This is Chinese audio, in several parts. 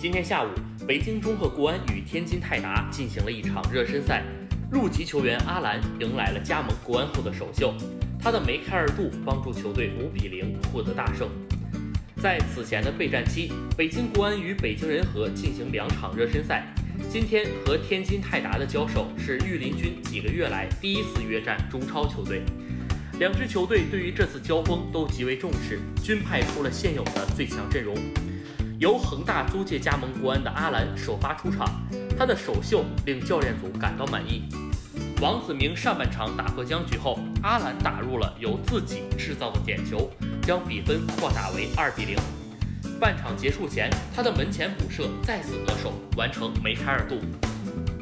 今天下午，北京中赫国安与天津泰达进行了一场热身赛。入籍球员阿兰迎来了加盟国安后的首秀，他的梅开二度帮助球队五比零获得大胜。在此前的备战期，北京国安与北京人和进行两场热身赛。今天和天津泰达的交手是御林军几个月来第一次约战中超球队。两支球队对于这次交锋都极为重视，均派出了现有的最强阵容。由恒大租借加盟国安的阿兰首发出场，他的首秀令教练组感到满意。王子明上半场打破僵局后，阿兰打入了由自己制造的点球，将比分扩大为二比零。半场结束前，他的门前补射再次得手，完成梅开二度。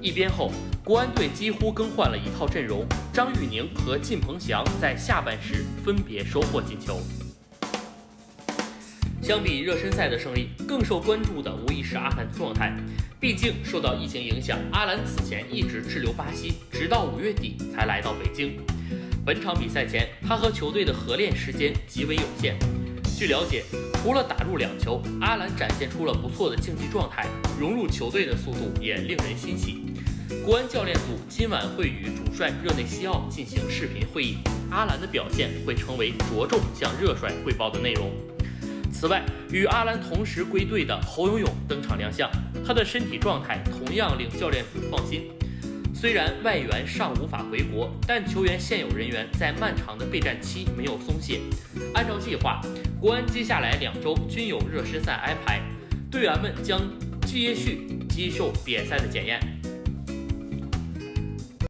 一边后，国安队几乎更换了一套阵容，张玉宁和靳鹏翔在下半时分别收获进球。相比热身赛的胜利，更受关注的无疑是阿兰的状态。毕竟受到疫情影响，阿兰此前一直滞留巴西，直到五月底才来到北京。本场比赛前，他和球队的合练时间极为有限。据了解，除了打入两球，阿兰展现出了不错的竞技状态，融入球队的速度也令人欣喜。国安教练组今晚会与主帅热内西奥进行视频会议，阿兰的表现会成为着重向热帅汇报的内容。此外，与阿兰同时归队的侯永永登场亮相，他的身体状态同样令教练组放心。虽然外援尚无法回国，但球员现有人员在漫长的备战期没有松懈。按照计划，国安接下来两周均有热身赛安排，队员们将继续接受比赛的检验。